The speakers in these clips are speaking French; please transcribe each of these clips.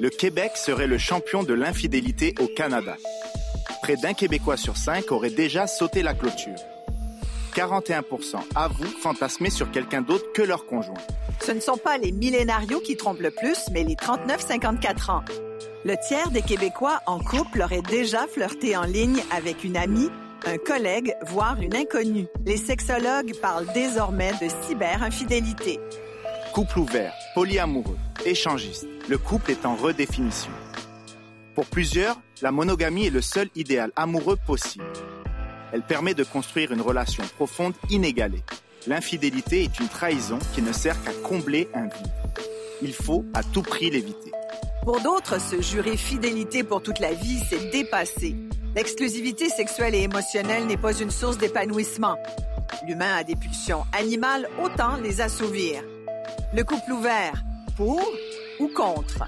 Le Québec serait le champion de l'infidélité au Canada. Près d'un Québécois sur cinq aurait déjà sauté la clôture. 41% avouent fantasmer sur quelqu'un d'autre que leur conjoint. Ce ne sont pas les millénarios qui trompent le plus, mais les 39-54 ans. Le tiers des Québécois en couple aurait déjà flirté en ligne avec une amie, un collègue, voire une inconnue. Les sexologues parlent désormais de cyber-infidélité. Couple ouvert, polyamoureux, échangiste, le couple est en redéfinition. Pour plusieurs, la monogamie est le seul idéal amoureux possible. Elle permet de construire une relation profonde inégalée. L'infidélité est une trahison qui ne sert qu'à combler un vide. Il faut à tout prix l'éviter. Pour d'autres, se jurer fidélité pour toute la vie, c'est dépassé. L'exclusivité sexuelle et émotionnelle n'est pas une source d'épanouissement. L'humain a des pulsions animales, autant les assouvir. Le couple ouvert, pour ou contre?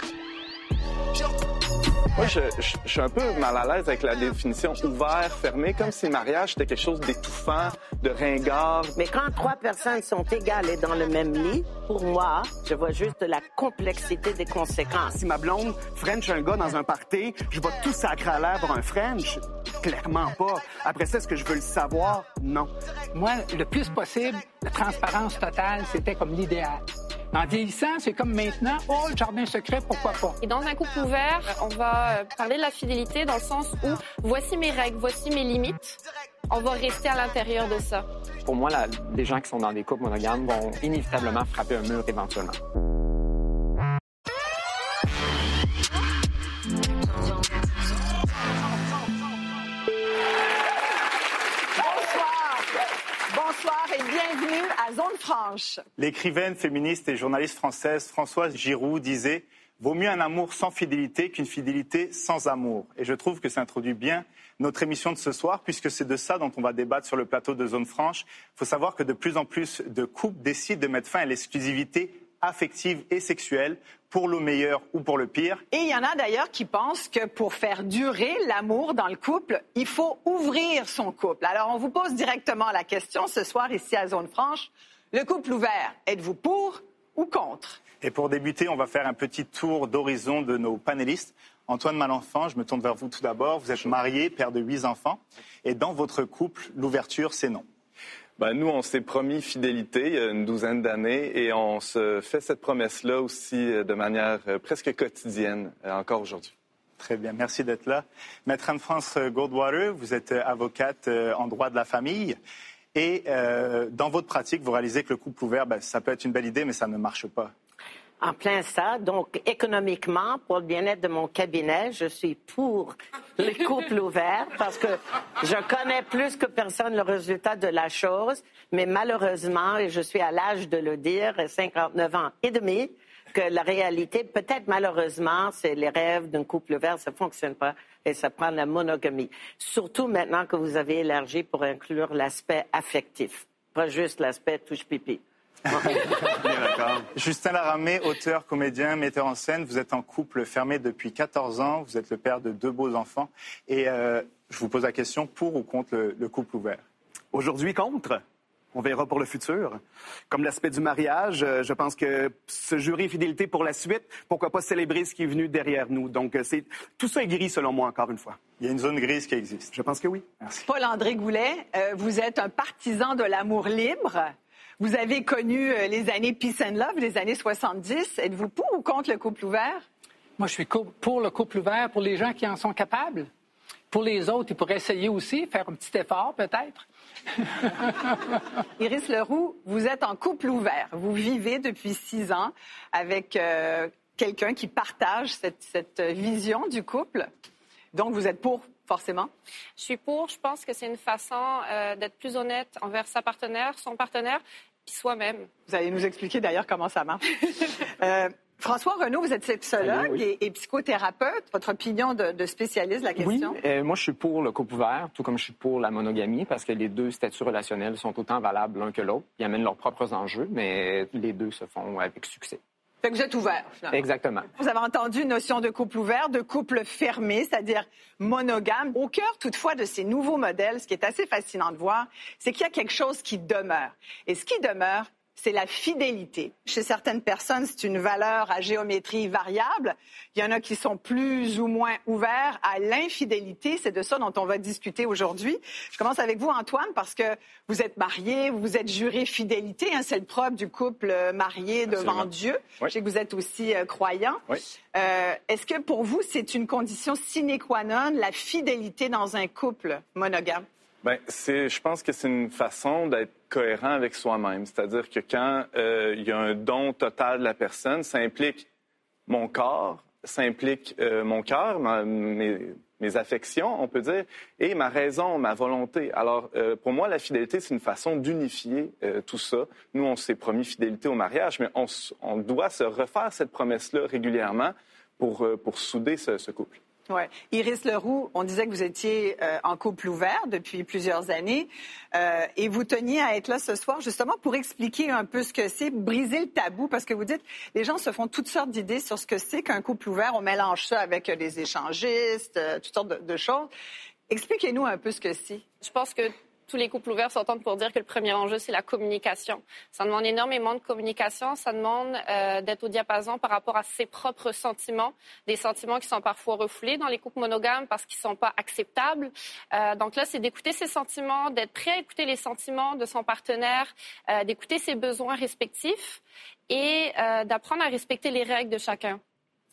Moi, je, je, je, suis un peu mal à l'aise avec la définition ouvert, fermé, comme si le mariage était quelque chose d'étouffant, de ringard. Mais quand trois personnes sont égales et dans le même lit, pour moi, je vois juste la complexité des conséquences. Si ma blonde French un gars dans un party, je vais tout sacrer à l'air pour un French. Clairement pas. Après ça, est-ce que je veux le savoir? Non. Moi, le plus possible, la transparence totale, c'était comme l'idéal. En vieillissant, c'est comme maintenant, oh, le jardin secret, pourquoi pas? Et dans un couple ouvert, on va parler de la fidélité dans le sens où voici mes règles, voici mes limites. On va rester à l'intérieur de ça. Pour moi, la, les gens qui sont dans des couples monogames vont inévitablement frapper un mur éventuellement. Bienvenue à Zone Franche. L'écrivaine féministe et journaliste française Françoise Giroud disait Vaut mieux un amour sans fidélité qu'une fidélité sans amour. Et je trouve que ça introduit bien notre émission de ce soir, puisque c'est de ça dont on va débattre sur le plateau de Zone Franche. Il faut savoir que de plus en plus de couples décident de mettre fin à l'exclusivité affective et sexuelle pour le meilleur ou pour le pire. Et il y en a d'ailleurs qui pensent que pour faire durer l'amour dans le couple, il faut ouvrir son couple. Alors on vous pose directement la question ce soir ici à Zone Franche. Le couple ouvert, êtes-vous pour ou contre? Et pour débuter, on va faire un petit tour d'horizon de nos panélistes. Antoine Malenfant, je me tourne vers vous tout d'abord. Vous êtes marié, père de huit enfants. Et dans votre couple, l'ouverture, c'est non. Ben, nous, on s'est promis fidélité il y a une douzaine d'années et on se fait cette promesse-là aussi euh, de manière euh, presque quotidienne euh, encore aujourd'hui. Très bien, merci d'être là. Maître Anne-France Goldwater, vous êtes avocate en droit de la famille. Et dans votre pratique, vous réalisez que le couple ouvert, ben, ça peut être une belle idée, mais ça ne marche pas. En plein ça. Donc, économiquement, pour le bien-être de mon cabinet, je suis pour le couple ouvert parce que je connais plus que personne le résultat de la chose. Mais malheureusement, et je suis à l'âge de le dire, 59 ans et demi, que la réalité, peut-être malheureusement, c'est les rêves d'un couple ouvert, ça fonctionne pas et ça prend la monogamie. Surtout maintenant que vous avez élargi pour inclure l'aspect affectif, pas juste l'aspect touche-pipi. Justin Laramé, auteur, comédien, metteur en scène, vous êtes en couple fermé depuis 14 ans, vous êtes le père de deux beaux enfants. Et euh, je vous pose la question, pour ou contre le, le couple ouvert? Aujourd'hui, contre. On verra pour le futur. Comme l'aspect du mariage, euh, je pense que se jurer fidélité pour la suite, pourquoi pas célébrer ce qui est venu derrière nous. Donc, euh, c'est tout ça est gris selon moi, encore une fois. Il y a une zone grise qui existe. Je pense que oui. Merci. Paul-André Goulet, euh, vous êtes un partisan de l'amour libre. Vous avez connu euh, les années Peace and Love, les années 70. Êtes-vous pour ou contre le couple ouvert? Moi, je suis pour le couple ouvert pour les gens qui en sont capables. Pour les autres, ils pourraient essayer aussi, faire un petit effort peut-être. Iris Leroux, vous êtes en couple ouvert. Vous vivez depuis six ans avec euh, quelqu'un qui partage cette, cette, vision du couple. Donc, vous êtes pour, forcément? Je suis pour. Je pense que c'est une façon euh, d'être plus honnête envers sa partenaire, son partenaire, soi-même. Vous allez nous expliquer d'ailleurs comment ça marche. euh, François Renaud, vous êtes sexologue oui. Et, et, psychothérapeute. Votre opinion de, de spécialiste de la question? Oui, euh, moi je suis pour le couple ouvert, tout comme je suis pour la monogamie, parce que les deux statuts relationnels sont autant valables l'un que l'autre. Ils amènent leurs propres enjeux, mais les deux se font avec succès. Fait que vous êtes ouvert, finalement. Exactement. Vous avez entendu une notion de couple ouvert, de couple fermé, c'est-à-dire monogame. Au cœur, toutefois, de ces nouveaux modèles, ce qui est assez fascinant de voir, c'est qu'il y a quelque chose qui demeure. Et ce qui demeure, c'est la fidélité. Chez certaines personnes, c'est une valeur à géométrie variable. Il y en a qui sont plus ou moins ouverts à l'infidélité. C'est de ça dont on va discuter aujourd'hui. Je commence avec vous, Antoine, parce que vous êtes marié, vous êtes juré fidélité. Hein, c'est le propre du couple marié devant Dieu. Je sais que vous êtes aussi euh, croyant. Euh, est-ce que pour vous, c'est une condition sine qua non, la fidélité dans un couple monogame? Bien, je pense que c'est une façon d'être cohérent avec soi-même. C'est-à-dire que quand euh, il y a un don total de la personne, ça implique mon corps, ça implique euh, mon cœur, mes, affections, on peut dire, et ma raison, ma volonté. Alors, euh, pour moi, la fidélité, c'est une façon d'unifier tout ça. Nous, on s'est promis fidélité au mariage, mais on, doit se refaire cette promesse-là régulièrement pour, pour souder ce couple. Iris Leroux, on disait que vous étiez euh, en couple ouvert depuis plusieurs années euh, et vous teniez à être là ce soir justement pour expliquer un peu ce que c'est, briser le tabou, parce que vous dites, les gens se font toutes sortes d'idées sur ce que c'est qu'un couple ouvert. On mélange ça avec les échangistes, euh, toutes sortes de, de choses. Expliquez-nous un peu ce que c'est. Je pense que tous les couples ouverts s'entendent pour dire que le premier enjeu, c'est la communication. Ça demande énormément de communication, ça demande euh, d'être au diapason par rapport à ses propres sentiments, des sentiments qui sont parfois refoulés dans les couples monogames parce qu'ils ne sont pas acceptables. Euh, donc là, c'est d'écouter ses sentiments, d'être prêt à écouter les sentiments de son partenaire, euh, d'écouter ses besoins respectifs et d'apprendre à respecter les règles de chacun.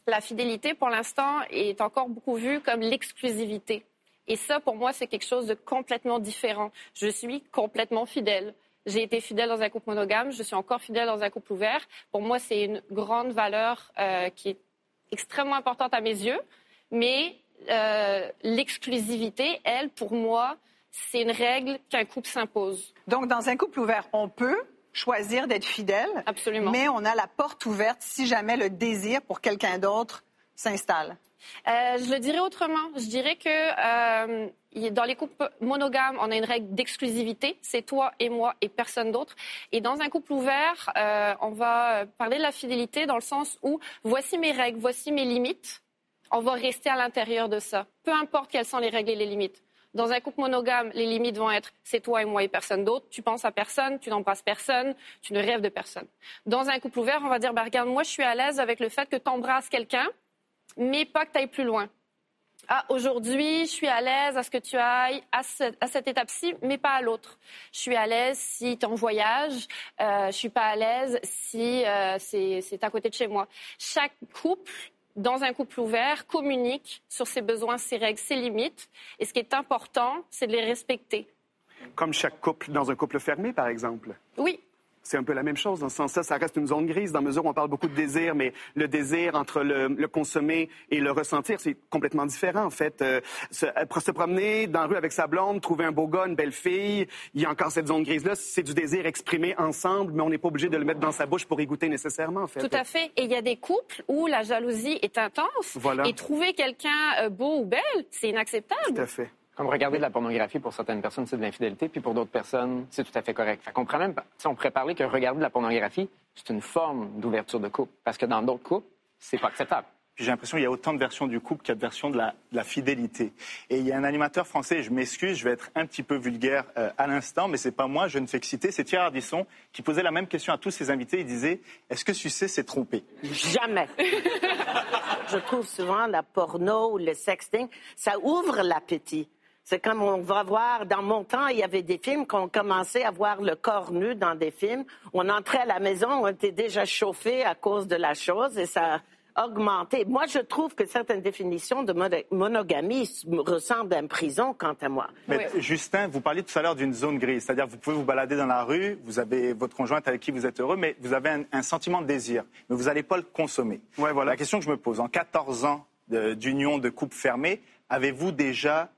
La fidélité, pour l'instant, est encore beaucoup vue comme l'exclusivité. Et ça, pour moi, c'est quelque chose de complètement différent. Je suis complètement fidèle. J'ai été fidèle dans un couple monogame, je suis encore fidèle dans un couple ouvert. Pour moi, c'est une grande valeur euh, qui est extrêmement importante à mes yeux. Mais euh, l'exclusivité, elle, pour moi, c'est une règle qu'un couple s'impose. Donc, dans un couple ouvert, on peut choisir d'être fidèle. Absolument. Mais on a la porte ouverte si jamais le désir pour quelqu'un d'autre s'installe. Euh, je le dirais autrement. Je dirais que euh, dans les couples monogames, on a une règle d'exclusivité. C'est toi et moi et personne d'autre. Et dans un couple ouvert, euh, on va parler de la fidélité dans le sens où voici mes règles, voici mes limites. On va rester à l'intérieur de ça. Peu importe quelles sont les règles et les limites. Dans un couple monogame, les limites vont être c'est toi et moi et personne d'autre. Tu penses à personne, tu n'embrasses personne, tu ne rêves de personne. Dans un couple ouvert, on va dire bah, regarde, moi je suis à l'aise avec le fait que tu embrasses quelqu'un, mais pas que tu ailles plus loin. Ah, aujourd'hui, je suis à l'aise à ce que tu ailles à, cette étape-ci, mais pas à l'autre. Je suis à l'aise si tu en voyage. Euh, je suis pas à l'aise si euh, c'est à côté de chez moi. Chaque couple, dans un couple ouvert, communique sur ses besoins, ses règles, ses limites. Et ce qui est important, c'est de les respecter. Comme chaque couple dans un couple fermé, par exemple. Oui, c'est un peu la même chose. Dans ce sens-là, ça reste une zone grise dans mesure où on parle beaucoup de désir, mais le désir entre le, consommer et le ressentir, c'est complètement différent, en fait. Euh, se, euh, se, promener dans la rue avec sa blonde, trouver un beau gars, une belle fille, il y a encore cette zone grise-là. C'est du désir exprimé ensemble, mais on n'est pas obligé de le mettre dans sa bouche pour y goûter nécessairement, en fait. Tout à fait. Et il y a des couples où la jalousie est intense. Voilà. Et trouver quelqu'un euh, beau ou belle, c'est inacceptable. Tout à fait. Comme regarder de la pornographie, pour certaines personnes, c'est de l'infidélité, puis pour d'autres personnes, c'est tout à fait correct. Fait qu'on même, si on pourrait parler que regarder de la pornographie, c'est une forme d'ouverture de couple, parce que dans d'autres couples, c'est pas acceptable. J'ai l'impression qu'il y a autant de versions du couple qu'il y a de versions de la, fidélité. Et il y a un animateur français, je m'excuse, je vais être un petit peu vulgaire euh, à l'instant, mais c'est pas moi, je ne fais que citer, c'est Thierry Ardisson qui posait la même question à tous ses invités. Il disait Est-ce que succès s'est trompé? Jamais. je trouve souvent la porno ou le sexting, ça ouvre l'appétit. C'est comme on va voir, dans mon temps, il y avait des films qu'on commençait à voir le corps nu dans des films. On entrait à la maison, on était déjà chauffé à cause de la chose et ça a augmenté. Moi, je trouve que certaines définitions de monogamie ressemblent à une prison, quant à moi. Mais Justin, vous parliez tout à l'heure d'une zone grise, c'est-à-dire vous pouvez vous balader dans la rue, vous avez votre conjointe avec qui vous êtes heureux, mais vous avez un, sentiment de désir, mais vous n'allez pas le consommer. Ouais, voilà. La question que je me pose, en 14 ans d'union de couple fermé, avez-vous déjà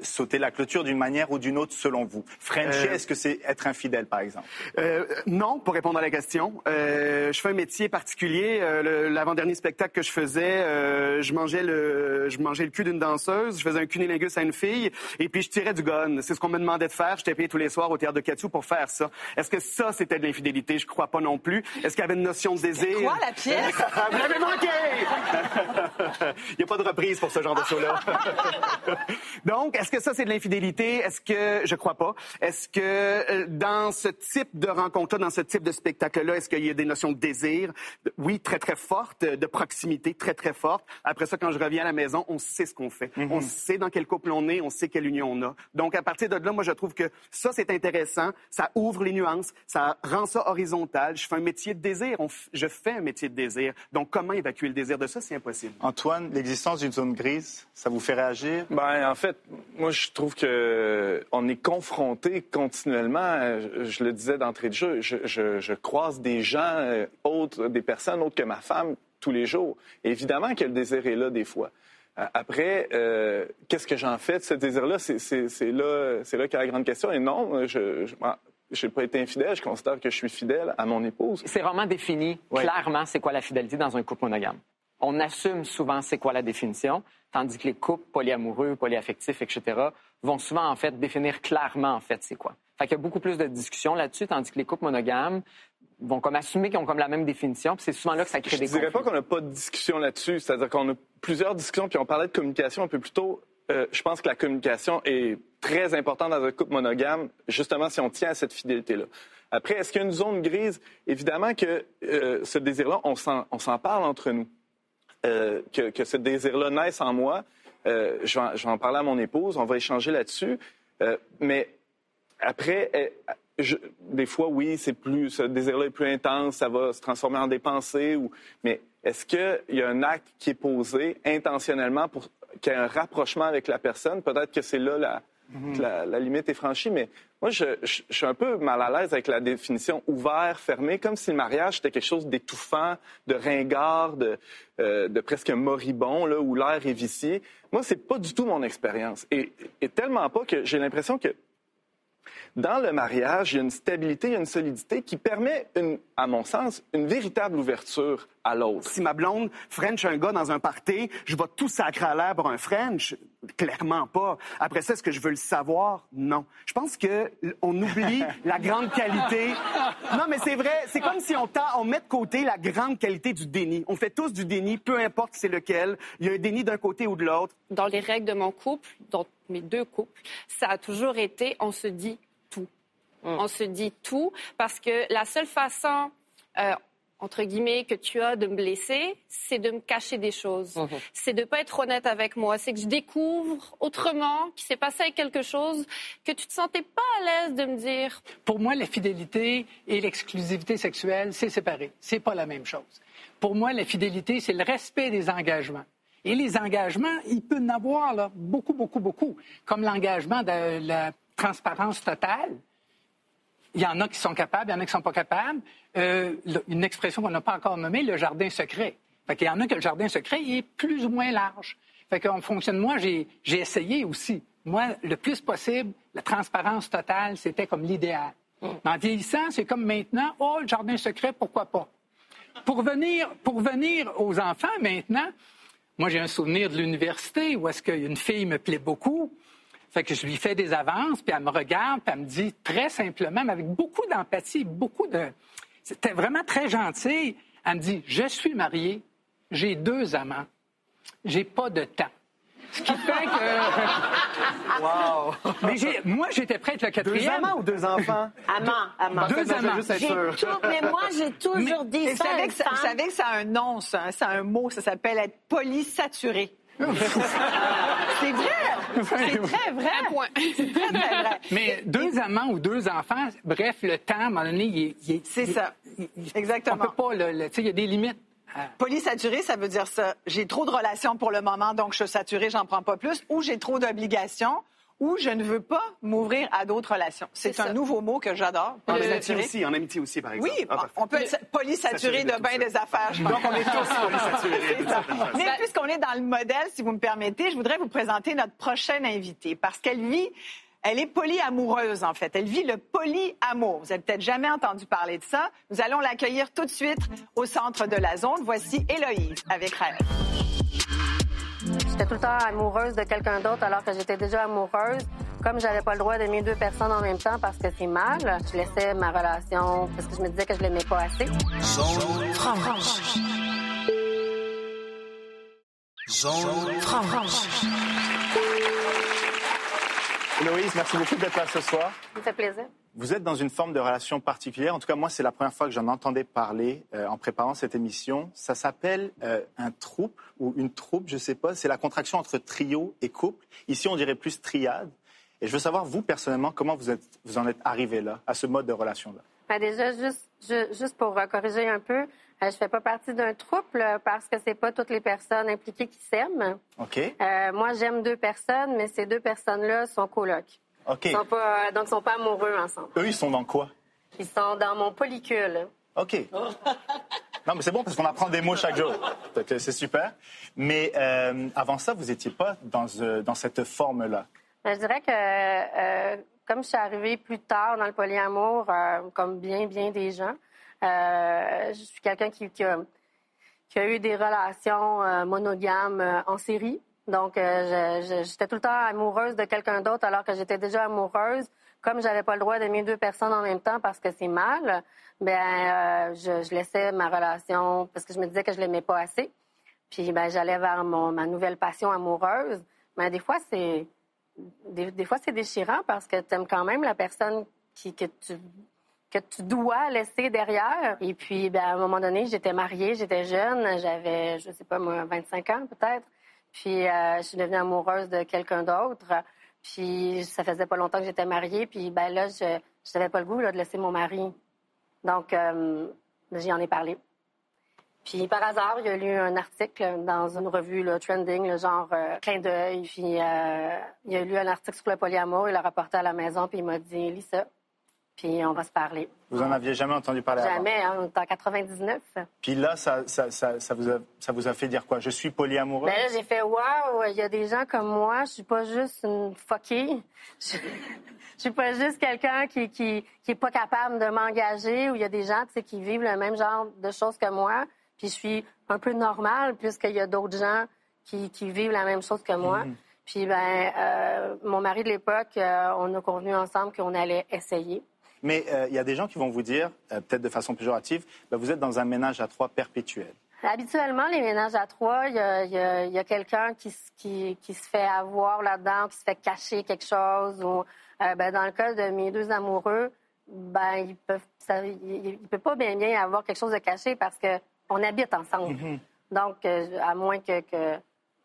sauter la clôture d'une manière ou d'une autre selon vous Frencher, euh, est-ce que c'est être infidèle, par exemple? Euh, Non, pour répondre à la question. Euh, je fais un métier particulier. Euh, l'avant-dernier spectacle que je faisais, euh, je mangeais le, je mangeais le cul d'une danseuse, je faisais un cunilingus à une fille, et puis je tirais du gun. C'est ce qu'on me demandait de faire. J'étais payé tous les soirs au théâtre de Katsu pour faire ça. Est-ce que ça, c'était de l'infidélité? Je crois pas non plus. Est-ce qu'il y avait une notion de désir? Quoi, la pièce? Vous l'avez manqué Il n'y a pas de reprise pour ce genre de show-là. Donc, Est-ce que ça, c'est de l'infidélité? Est-ce que... Je crois pas. Est-ce que euh, dans ce type de rencontre-là, dans ce type de spectacle-là, est-ce qu'il y a des notions de désir? Oui, très, très fortes, de proximité très, très forte. Après ça, quand je reviens à la maison, on sait ce qu'on fait. Mhm. On sait dans quel couple on est, on sait quelle union on a. Donc, à partir de là, moi, je trouve que ça, c'est intéressant. Ça ouvre les nuances, ça rend ça horizontal. Je fais un métier de désir. On f- Je fais un métier de désir. Donc, comment évacuer le désir de ça? C'est impossible. Antoine, l'existence d'une zone grise, ça vous fait réagir? Ben, en fait, moi, je trouve que on est confronté continuellement. Je, je le disais d'entrée de jeu, je, je- je croise des gens euh, autres, des personnes autres que ma femme tous les jours. Et évidemment que le désir est là des fois. Euh, Après, euh, qu'est-ce que j'en fais de ce désir-là? C'est- là, c'est là qu'est la grande question. Et non, je n'ai pas été infidèle. Je considère que je suis fidèle à mon épouse. C'est vraiment défini Ouais. clairement c'est quoi la fidélité dans un couple monogame. On assume souvent c'est quoi la définition, tandis que les couples polyamoureux, polyaffectifs, etc., vont souvent en fait définir clairement en fait c'est quoi. Fait qu'il y a beaucoup plus de discussions là-dessus, tandis que les couples monogames vont comme assumer qu'ils ont comme la même définition, puis c'est souvent là que ça crée Je des ne dirais pas conflits. qu'on n'a pas de discussion là-dessus. C'est-à-dire qu'on a plusieurs discussions, puis on parlait de communication un peu plus tôt. Euh, je pense que la communication est très importante dans un couple monogame, justement si on tient à cette fidélité-là. Après, est-ce qu'il y a une zone grise? Évidemment que euh, ce désir-là, on s'en parle entre nous. Euh, que, que ce désir-là naisse en moi. Euh, je, vais en, parler à mon épouse, on va échanger là-dessus. Euh, mais après, des fois, oui, c'est plus, ce désir-là est plus intense, ça va se transformer en des pensées. Ou, mais est-ce qu'il y a un acte qui est posé intentionnellement pour qu'il y ait un rapprochement avec la personne? Peut-être que c'est là la, la, limite est franchie, mais moi, je, suis un peu mal à l'aise avec la définition ouvert, fermé, comme si le mariage était quelque chose d'étouffant, de ringard, de, euh, de presque moribond, là, où l'air est vicié. Moi, c'est pas du tout mon expérience. Et, tellement pas que j'ai l'impression que dans le mariage, il y a une stabilité, il y a une solidité qui permet, à mon sens, une véritable ouverture à l'autre. Si ma blonde French un gars dans un party, je vais tout sacrer à l'air pour un French? Clairement pas. Après ça, est-ce que je veux le savoir? Non. Je pense que on oublie la grande qualité. Non, mais c'est vrai. C'est comme si on, met de côté la grande qualité du déni. On fait tous du déni, peu importe c'est lequel. Il y a un déni d'un côté ou de l'autre. Dans les règles de mon couple, dans mes deux couples, ça a toujours été on se dit tout. On se dit tout parce que la seule façon, euh, entre guillemets, que tu as de me blesser, c'est de me cacher des choses. C'est de pas être honnête avec moi. C'est que je découvre autrement qu'il s'est passé quelque chose que tu te sentais pas à l'aise de me dire. Pour moi, la fidélité et l'exclusivité sexuelle, c'est séparé. C'est pas la même chose. Pour moi, la fidélité, c'est le respect des engagements. Et les engagements, il peut en avoir là, beaucoup, beaucoup, beaucoup. Comme l'engagement de la transparence totale. Il y en a qui sont capables, il y en a qui ne sont pas capables. Euh, une expression qu'on n'a pas encore nommée, le jardin secret. Fait qu'il y en a que le jardin secret il est plus ou moins large. Fait qu'en fonction de moi, j'ai essayé aussi. Moi, le plus possible, la transparence totale, c'était comme l'idéal. Mais En vieillissant, c'est comme maintenant, oh, le jardin secret, pourquoi pas? Pour venir, pour venir aux enfants maintenant, moi, j'ai un souvenir de l'université où est-ce qu'une fille me plaît beaucoup. Fait que je lui fais des avances, puis elle me regarde, puis elle me dit très simplement, mais avec beaucoup d'empathie, beaucoup de... C'était vraiment très gentil. Elle me dit, je suis mariée, j'ai deux amants, j'ai pas de temps. Ce qui fait que... Wow! Mais j'ai- moi, j'étais prête le Deux quatrième. amants ou deux enfants? Amant, amant. Deux amants. tout- mais moi, j'ai toujours dit vous ça. à savez, que ça, vous savez que ça a un nom, ça. Ça a un mot, ça s'appelle être polysaturé. C'est vrai! C'est très vrai! Un point. Très, très vrai. Mais deux amants ou deux enfants, bref, le temps, à un moment donné, il est... il est- C'est ça. il- Exactement. On peut pas, le, le- tu sais, il y a des limites. Polysaturé, ça veut dire ça. J'ai trop de relations pour le moment, donc je suis saturée, j'en prends pas plus. Ou j'ai trop d'obligations, ou je ne veux pas m'ouvrir à d'autres relations. C'est un ça. nouveau mot que j'adore. En amitié aussi, en amitié aussi, par exemple. Oui, Ah, on peut être polysaturé Saturé de de bien des affaires, je. Donc, on est tous polysaturés. Mais puisqu'on est dans le modèle, si vous me permettez, je voudrais vous présenter notre prochaine invitée parce qu'elle vit, elle est polyamoureuse en fait. Elle vit le polyamour. Vous avez peut-être jamais entendu parler de ça. Nous allons l'accueillir tout de suite au centre de la zone. Voici Héloïse avec Rêve. J'étais tout le temps amoureuse de quelqu'un d'autre alors que j'étais déjà amoureuse. Comme j'avais pas le droit d'aimer deux personnes en même temps parce que c'est mal, je laissais ma relation parce que je me disais que je l'aimais pas assez. Zone franche. Zone franche. Héloïse, merci beaucoup d'être là ce soir. Ça me fait plaisir. Vous êtes dans une forme de relation particulière. En tout cas, moi, c'est la première fois que j'en entendais parler euh, en préparant cette émission. Ça s'appelle euh, un troupe ou une troupe, je ne sais pas. C'est la contraction entre trio et couple. Ici, on dirait plus triade. Et je veux savoir, vous, personnellement, comment vous, êtes, vous en êtes arrivé là, à ce mode de relation-là? Ben déjà, juste, ju- juste pour euh, corriger un peu, euh, je fais pas partie d'un trouble parce que c'est pas toutes les personnes impliquées qui s'aiment. OK? Moi, j'aime deux personnes, mais ces deux personnes-là sont colocs. OK. Ils sont pas, donc, ils sont pas amoureux ensemble. Eux, ils sont dans quoi? Ils sont dans mon polycule. OK. Non, mais c'est bon parce qu'on apprend des mots chaque jour. Donc, C'est super. Mais euh, avant ça, vous n'étiez pas dans, euh, dans cette forme-là? Ben, je dirais que euh, comme je suis arrivée plus tard dans le polyamour, comme bien, bien des gens, je suis quelqu'un qui, qui a, qui a eu des relations monogames en série. Donc, euh, j'étais tout le temps amoureuse de quelqu'un d'autre alors que j'étais déjà amoureuse. Comme j'avais pas le droit d'aimer deux personnes en même temps parce que c'est mal, ben euh, je, laissais ma relation parce que je me disais que je l'aimais pas assez. Puis ben j'allais vers mon, ma nouvelle passion amoureuse. Mais des fois c'est des, des fois c'est déchirant parce que tu aimes quand même la personne que tu que tu dois laisser derrière. Et puis, ben, à un moment donné, j'étais mariée, j'étais jeune, j'avais, je sais pas moi, 25 ans peut-être. Puis, euh, je suis devenue amoureuse de quelqu'un d'autre. Puis, ça faisait pas longtemps que j'étais mariée. Puis, ben là, je n'avais pas le goût là, de laisser mon mari. Donc, euh, j'y en ai parlé. Puis, par hasard, il y a lu un article dans une revue là, trending, le genre euh, clin d'œil. Puis, euh, il a lu un article sur le polyamour, il l'a rapporté à la maison, puis il m'a dit, lis ça. Puis, on va se parler. Vous en aviez jamais entendu parler avant? Jamais, hein, on est en 99. Puis là, ça, ça, ça, ça vous a, ça vous a fait dire quoi? Je suis polyamoureux? Ben là, j'ai fait waouh, il y a des gens comme moi, je suis pas juste une fuckée. Je, je suis pas juste quelqu'un qui, qui, qui est pas capable de m'engager ou il y a des gens, tu sais, qui vivent le même genre de choses que moi, puis je suis un peu normale puisqu'il y a d'autres gens qui, qui vivent la même chose que moi. Puis ben euh, mon mari de l'époque, euh, on a convenu ensemble qu'on allait essayer. Mais euh, il y a des gens qui vont vous dire, euh, peut-être de façon péjorative, ben, vous êtes dans un ménage à trois perpétuel. Habituellement, les ménages à trois, il y a, il il quelqu'un qui, se- qui, qui se fait avoir là-dedans, qui se fait cacher quelque chose. Ou, euh, ben, dans le cas de mes deux amoureux, ben, ils peuvent, ça, ils, ils peuvent pas bien bien avoir quelque chose de caché parce que on habite ensemble. Donc, euh, à moins que, que-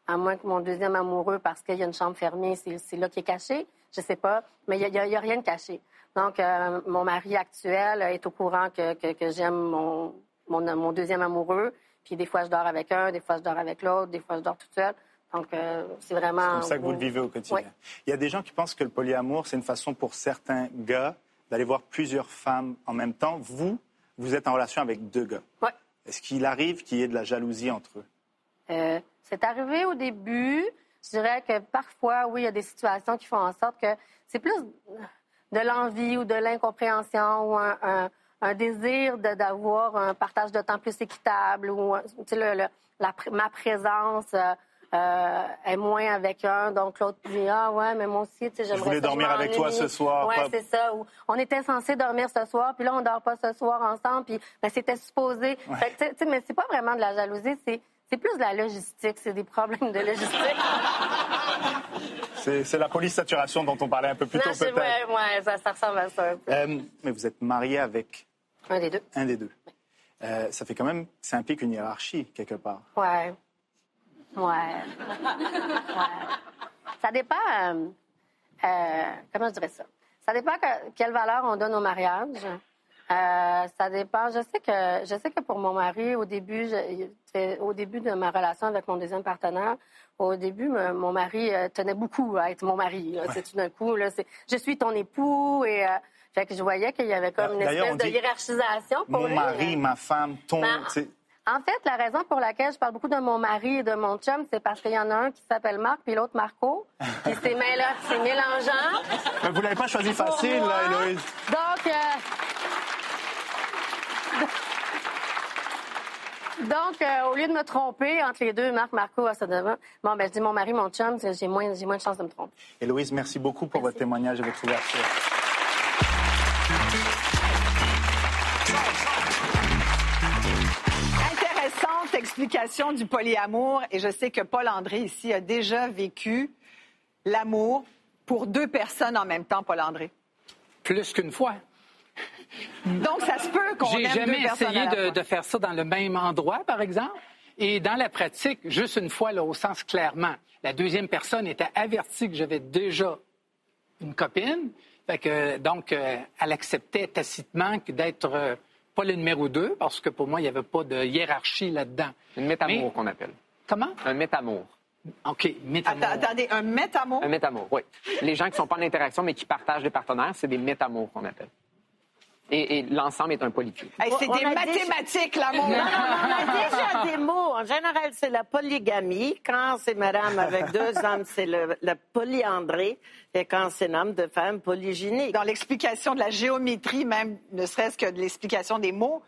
à moins que mon deuxième amoureux, parce qu'il y a une chambre fermée, c'est là qui est caché, je sais pas, mais il y a, il y a rien de caché. Donc, euh, mon mari actuel est au courant que, que, que j'aime mon, mon, mon deuxième amoureux. Puis des fois, je dors avec un, des fois, je dors avec l'autre, des fois, je dors toute seule. Donc, euh, c'est vraiment... C'est comme ça que vous le vivez au quotidien. Oui. Il y a des gens qui pensent que le polyamour, c'est une façon pour certains gars d'aller voir plusieurs femmes en même temps. Vous, vous êtes en relation avec deux gars. Ouais. Est-ce qu'il arrive qu'il y ait de la jalousie entre eux? Euh, c'est arrivé au début. Je dirais que parfois, oui, il y a des situations qui font en sorte que c'est plus de l'envie ou de l'incompréhension ou un, un- un désir d'avoir un partage de temps plus équitable ou tu sais, le- le- la ma présence euh, euh, est moins avec un, donc l'autre dit ah ouais mais moi aussi tu sais j'aimerais voulais ça, je dormir avec toi ce soir, Ouais pas- c'est ça. Ou on était censé dormir ce soir puis là on dort pas ce soir ensemble puis ben, c'était supposé. Fait que, tu sais- tu sais, mais c'est pas vraiment de la jalousie c'est c'est plus de la logistique, c'est des problèmes de logistique. C'est la police saturation dont on parlait un peu plus tôt, Non, peut-être. ouais, ouais, ça, ça ressemble à ça. un peu. Euh, mais vous êtes marié avec Un des deux. un des deux. Euh, ça fait quand même, ça implique une hiérarchie quelque part. Ouais. Ouais. ouais. Ça dépend. euh, euh, comment je dirais ça? Ça dépend que- quelle valeur on donne au mariage. Euh, ça dépend. Je sais que je sais que pour mon mari, au début, je- au début de ma relation avec mon deuxième partenaire, au début, mon mari euh, tenait beaucoup à être mon mari. C'est tout d'un coup, là, je suis ton époux et euh, fait que je voyais qu'il y avait comme une espèce de hiérarchisation pour Mon lui. mari, ma femme, ton. Ben, En fait, la raison pour laquelle je parle beaucoup de mon mari et de mon chum, c'est parce qu'il y en a un qui s'appelle Marc, puis l'autre Marco. Puis c'est mélangeant. Mais vous l'avez pas choisi facile, là. Héloïse. Donc, euh, donc euh, au lieu de me tromper entre les deux, Marc, Marco, devant, bon, ben, je dis mon mari, mon chum, j'ai moins, j'ai moins de chances de me tromper. Héloïse, merci beaucoup pour votre témoignage et votre ouverture. Intéressante explication du polyamour. Et je sais que Paul André ici a déjà vécu l'amour pour deux personnes en même temps, Paul-André? Plus qu'une fois. Donc, ça se peut qu'on J'ai aime jamais deux personnes essayé à la de, fois. de faire ça dans le même endroit, par exemple. Et dans la pratique, juste une fois, là, au sens clairement, la deuxième personne était avertie que j'avais déjà une copine. Fait que, donc, euh, elle acceptait tacitement que d'être euh, pas le numéro deux, parce que pour moi, il n'y avait pas de hiérarchie là-dedans. Une métamour Mais- qu'on appelle. Comment? Un métamour. OK, métamour. Attends, attendez, un métamour? Un métamour, oui. Les gens qui ne sont pas en interaction mais qui partagent des partenaires, c'est des métamours qu'on appelle. Et, et l'ensemble est un polycule. Hey, c'est des a déjà- mathématiques, l'amour. Non, non, non, on a déjà des mots. En général, c'est la polygamie. Quand c'est madame avec deux hommes, c'est le, la polyandrée. Et quand c'est un homme de femme, polygynique. Dans l'explication de la géométrie, même, ne serait-ce que de l'explication des mots,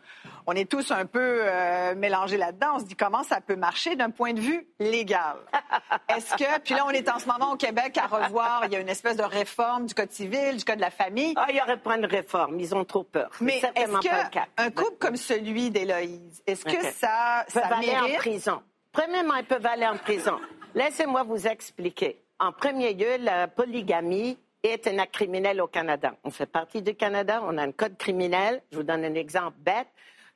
on est tous un peu euh, mélangés là-dedans. On se dit comment ça peut marcher d'un point de vue légal. Est-ce que, puis là, on est en ce moment au Québec à revoir, il y a une espèce de réforme du Code civil, du Code de la famille. Ah, il n'y aurait pas une réforme. Ils ont trop peur. Mais est-ce pas le cas. qu'un couple comme celui d'Héloïse, est-ce que ça, ça aller en mérite? prison. Premièrement, ils peuvent aller en prison. Laissez-moi vous expliquer. En premier lieu, la polygamie est un acte criminel au Canada. On fait partie du Canada, on a un code criminel. Je vous donne un exemple bête.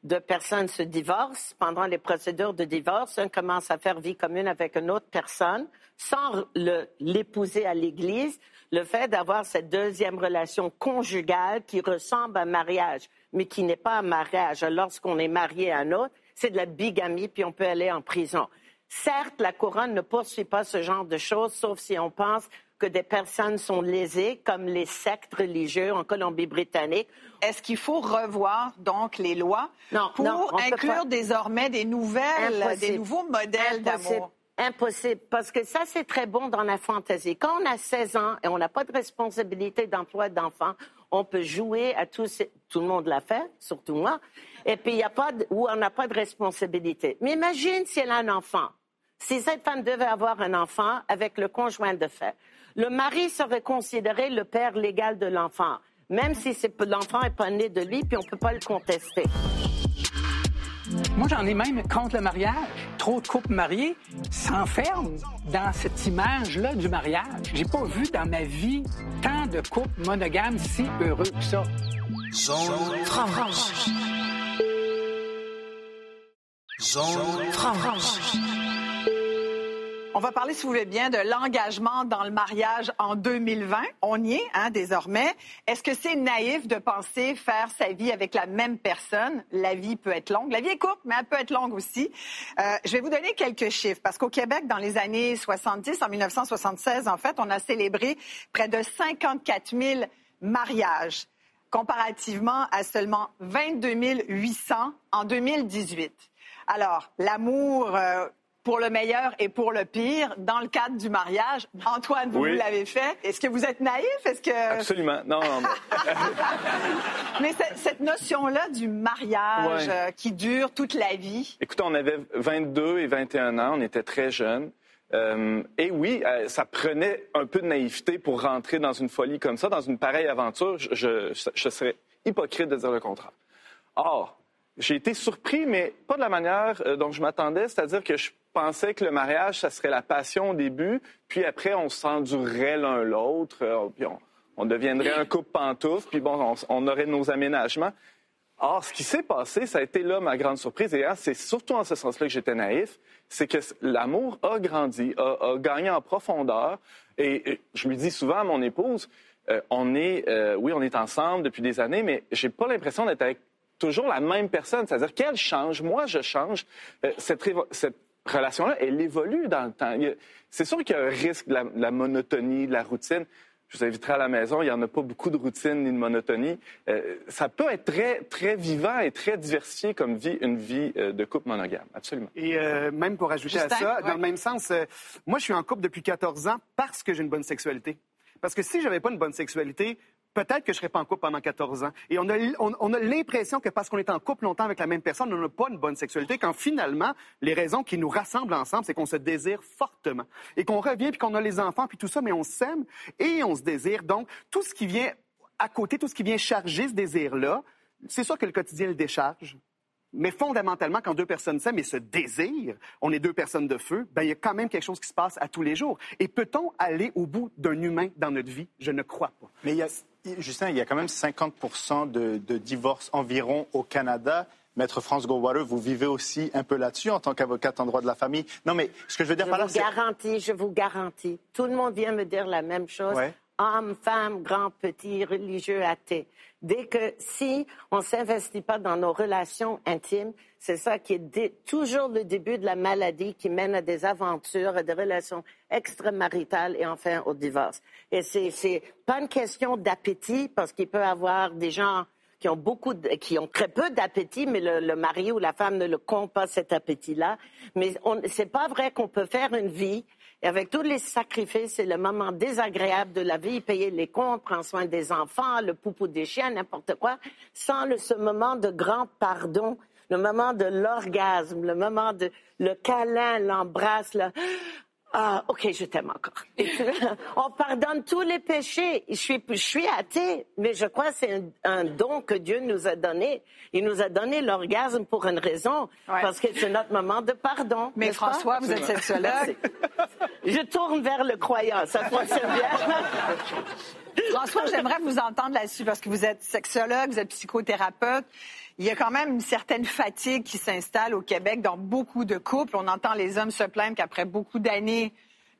Deux personnes se divorcent. Pendant les procédures de divorce, un commence à faire vie commune avec une autre personne sans l'épouser à l'Église. Le fait d'avoir cette deuxième relation conjugale qui ressemble à un mariage, mais qui n'est pas un mariage lorsqu'on est marié à un autre, c'est de la bigamie, puis on peut aller en prison. Certes, la couronne ne poursuit pas ce genre de choses, sauf si on pense que des personnes sont lésées, comme les sectes religieux en Colombie-Britannique. Est-ce qu'il faut revoir donc les lois Non, pour non, inclure désormais des nouvelles, Impossible. des nouveaux modèles d'amour? Impossible, parce que ça, c'est très bon dans la fantaisie. Quand on a 16 ans et on n'a pas de responsabilité d'emploi d'enfant, on peut jouer à ces- tout le monde l'a fait, surtout moi, et puis il y a pas de, ou on n'a pas de responsabilité. Mais imagine si elle a un enfant. Si cette femme devait avoir un enfant avec le conjoint de fait, le mari serait considéré le père légal de l'enfant, même si l'enfant n'est pas né de lui, puis on ne peut pas le contester. Moi, j'en ai même contre le mariage. Trop de couples mariés s'enferment dans cette image-là du mariage. J'ai pas vu dans ma vie tant de couples monogames si heureux que ça. Zone franche. Zone franche. On va parler, si vous voulez bien, de l'engagement dans le mariage en 2020. On y est, hein, désormais. Est-ce que c'est naïf de penser faire sa vie avec la même personne? La vie peut être longue. La vie est courte, mais elle peut être longue aussi. Euh, je vais vous donner quelques chiffres, parce qu'au Québec, dans les années 70, en 1976, en fait, on a célébré près de 54 000 mariages, comparativement à seulement 22 800 en 2018. Alors, l'amour... euh, pour le meilleur et pour le pire dans le cadre du mariage. Antoine, vous, Oui. vous l'avez fait. Est-ce que vous êtes naïf? Est-ce que... Absolument. Non, non, non. Mais ce- cette notion-là du mariage Ouais. euh, qui dure toute la vie, Écoutez, on avait 22 et 21 ans, on était très jeunes. Euh, et oui, euh, ça prenait un peu de naïveté pour rentrer dans une folie comme ça, dans une pareille aventure. Je, je- je serais hypocrite de dire le contraire. Or, j'ai été surpris, mais pas de la manière dont je m'attendais, c'est-à-dire que je pensais que le mariage, ça serait la passion au début, puis après, on s'endurerait l'un l'autre, euh, puis on, on deviendrait un couple pantoufle, puis bon, on, on aurait nos aménagements. Or, ce qui s'est passé, ça a été là ma grande surprise, et hein, c'est surtout en ce sens-là que j'étais naïf, c'est que l'amour a grandi, a, a gagné en profondeur, et, et je lui dis souvent à mon épouse, euh, on est, euh, oui, on est ensemble depuis des années, mais j'ai pas l'impression d'être avec toujours la même personne, c'est-à-dire qu'elle change, moi je change, Euh, cette, cette relation-là, elle évolue dans le temps. C'est sûr qu'il y a un risque de la, de la monotonie, de la routine. Je vous inviterai à la maison, il n'y en a pas beaucoup de routine ni de monotonie. Euh, ça peut être très, très vivant et très diversifié comme vie, une vie euh, de couple monogame, absolument. Et euh, même pour ajouter à ça, ouais. dans le même sens, euh, moi, je suis en couple depuis 14 ans parce que j'ai une bonne sexualité. Parce que si j'avais pas une bonne sexualité, peut-être que je serais pas en couple pendant 14 ans. Et on a, on a l'impression que parce qu'on est en couple longtemps avec la même personne, on n'a pas une bonne sexualité, quand finalement, les raisons qui nous rassemblent ensemble, c'est qu'on se désire fortement. Et qu'on revient, puis qu'on a les enfants, puis tout ça, mais on s'aime et on se désire. Donc, tout ce qui vient à côté, tout ce qui vient charger ce désir-là, c'est sûr que le quotidien le décharge. Mais fondamentalement, quand deux personnes s'aiment et se désirent, on est deux personnes de feu, ben, il y a quand même quelque chose qui se passe à tous les jours. Et peut-on aller au bout d'un humain dans notre vie? Je ne crois pas. Mais il y a, Justin, il y a quand même 50 de, de divorces environ au Canada. Maître France Goldwater, vous vivez aussi un peu là-dessus en tant qu'avocate en droit de la famille. Non, mais ce que je veux dire je par là, vous garantis, je vous garantis. Tout le monde vient me dire la même chose. Ouais. Homme, femme, grand, petit, religieux, athée. Dès que si on s'investit pas dans nos relations intimes, c'est ça qui est toujours le début de la maladie qui mène à des aventures, à des relations extramaritales et enfin au divorce. Et c'est pas une question d'appétit parce qu'il peut y avoir des gens qui ont beaucoup, qui ont très peu d'appétit, mais le, le mari ou la femme ne le compte pas cet appétit-là. Mais c'est pas vrai qu'on peut faire une vie et avec tous les sacrifices, c'est le moment désagréable de la vie, payer les comptes, prendre soin des enfants, le poupou des chiens, n'importe quoi, sans le, ce moment de grand pardon, le moment de l'orgasme, le moment de le câlin, l'embrasse, le ah, ok, je t'aime encore. On pardonne tous les péchés. Je suis, je suis athée, mais je crois que c'est un, un don que Dieu nous a donné. Il nous a donné l'orgasme pour une raison, Ouais. parce que c'est notre moment de pardon. Mais? François, vous êtes sexologue. Je tourne vers le croyant, ça fonctionne bien. François, j'aimerais vous entendre là-dessus parce que vous êtes sexologue, vous êtes psychothérapeute. Il y a quand même une certaine fatigue qui s'installe au Québec dans beaucoup de couples. On entend les hommes se plaindre qu'après beaucoup d'années,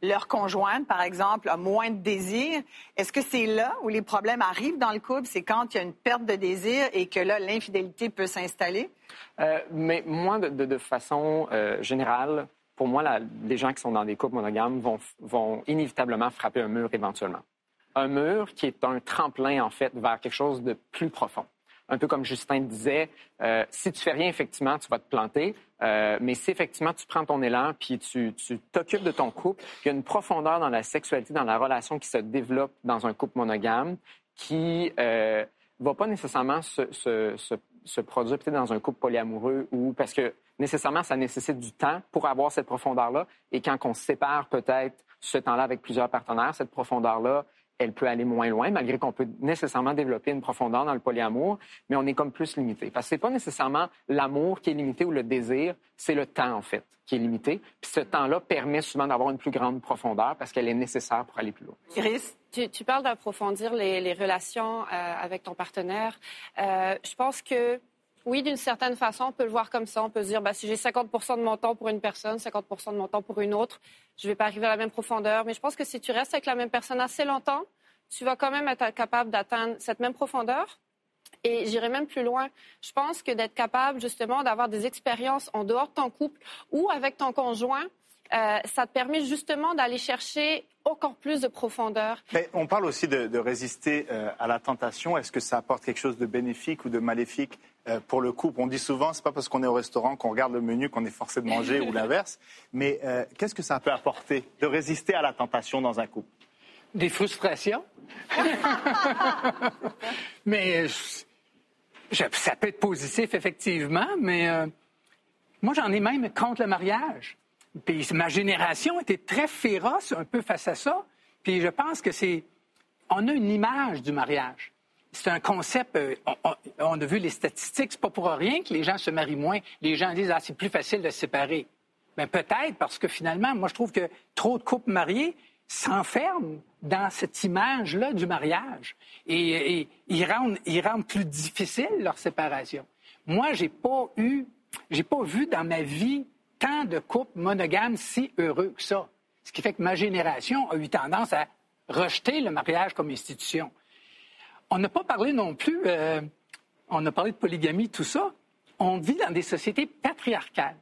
leur conjointe, par exemple, a moins de désir. Est-ce que c'est là où les problèmes arrivent dans le couple? C'est quand il y a une perte de désir et que là, l'infidélité peut s'installer? Euh, mais moi, de, façon euh, générale, pour moi, les gens qui sont dans des couples monogames vont inévitablement frapper un mur éventuellement. Un mur qui est un tremplin, en fait, vers quelque chose de plus profond. Un peu comme Justin disait, euh, si tu fais rien, effectivement, tu vas te planter. Euh, mais si effectivement tu prends ton élan puis tu t'occupes de ton couple, il y a une profondeur dans la sexualité, dans la relation qui se développe dans un couple monogame qui euh, va pas nécessairement se, se, se, se produire peut-être dans un couple polyamoureux ou parce que nécessairement ça nécessite du temps pour avoir cette profondeur-là. Et quand on sépare peut-être ce temps-là avec plusieurs partenaires, cette profondeur-là, elle peut aller moins loin, malgré qu'on peut nécessairement développer une profondeur dans le polyamour, mais on est comme plus limité. Parce que c'est pas nécessairement l'amour qui est limité ou le désir, c'est le temps, en fait, qui est limité. Puis ce temps-là permet souvent d'avoir une plus grande profondeur parce qu'elle est nécessaire pour aller plus loin. Iris? Tu, tu parles d'approfondir les, les relations euh, avec ton partenaire. Euh, je pense que oui, d'une certaine façon, on peut le voir comme ça. On peut se dire, bah, si j'ai 50% de mon temps pour une personne, 50% de mon temps pour une autre, je ne vais pas arriver à la même profondeur. Mais je pense que si tu restes avec la même personne assez longtemps, tu vas quand même être capable d'atteindre cette même profondeur. Et j'irai même plus loin. Je pense que d'être capable justement d'avoir des expériences en dehors de ton couple ou avec ton conjoint, euh, ça te permet justement d'aller chercher encore plus de profondeur. Mais on parle aussi de, résister euh, à la tentation. Est-ce que ça apporte quelque chose de bénéfique ou de maléfique euh, pour le couple On dit souvent, c'est pas parce qu'on est au restaurant qu'on regarde le menu qu'on est forcé de manger ou l'inverse. Mais euh, qu'est-ce que ça peut apporter de résister à la tentation dans un couple? Des frustrations. mais euh, je- ça peut être positif, effectivement, mais euh, moi, j'en ai même contre le mariage. Puis ma génération était très féroce un peu face à ça. Puis je pense que c'est. On a une image du mariage. C'est un concept. euh, on, a vu les statistiques. C'est pas pour rien que les gens se marient moins. Les gens disent ah c'est plus facile de se séparer. Ben peut-être parce que finalement, moi je trouve que trop de couples mariés s'enferment dans cette image-là du mariage et, et ils rendent, ils rendent plus difficile leur séparation. Moi, j'ai pas eu, j'ai pas vu dans ma vie tant de couples monogames si heureux que ça. Ce qui fait que ma génération a eu tendance à rejeter le mariage comme institution. On n'a pas parlé non plus, euh, on a parlé de polygamie, tout ça. On vit dans des sociétés patriarcales.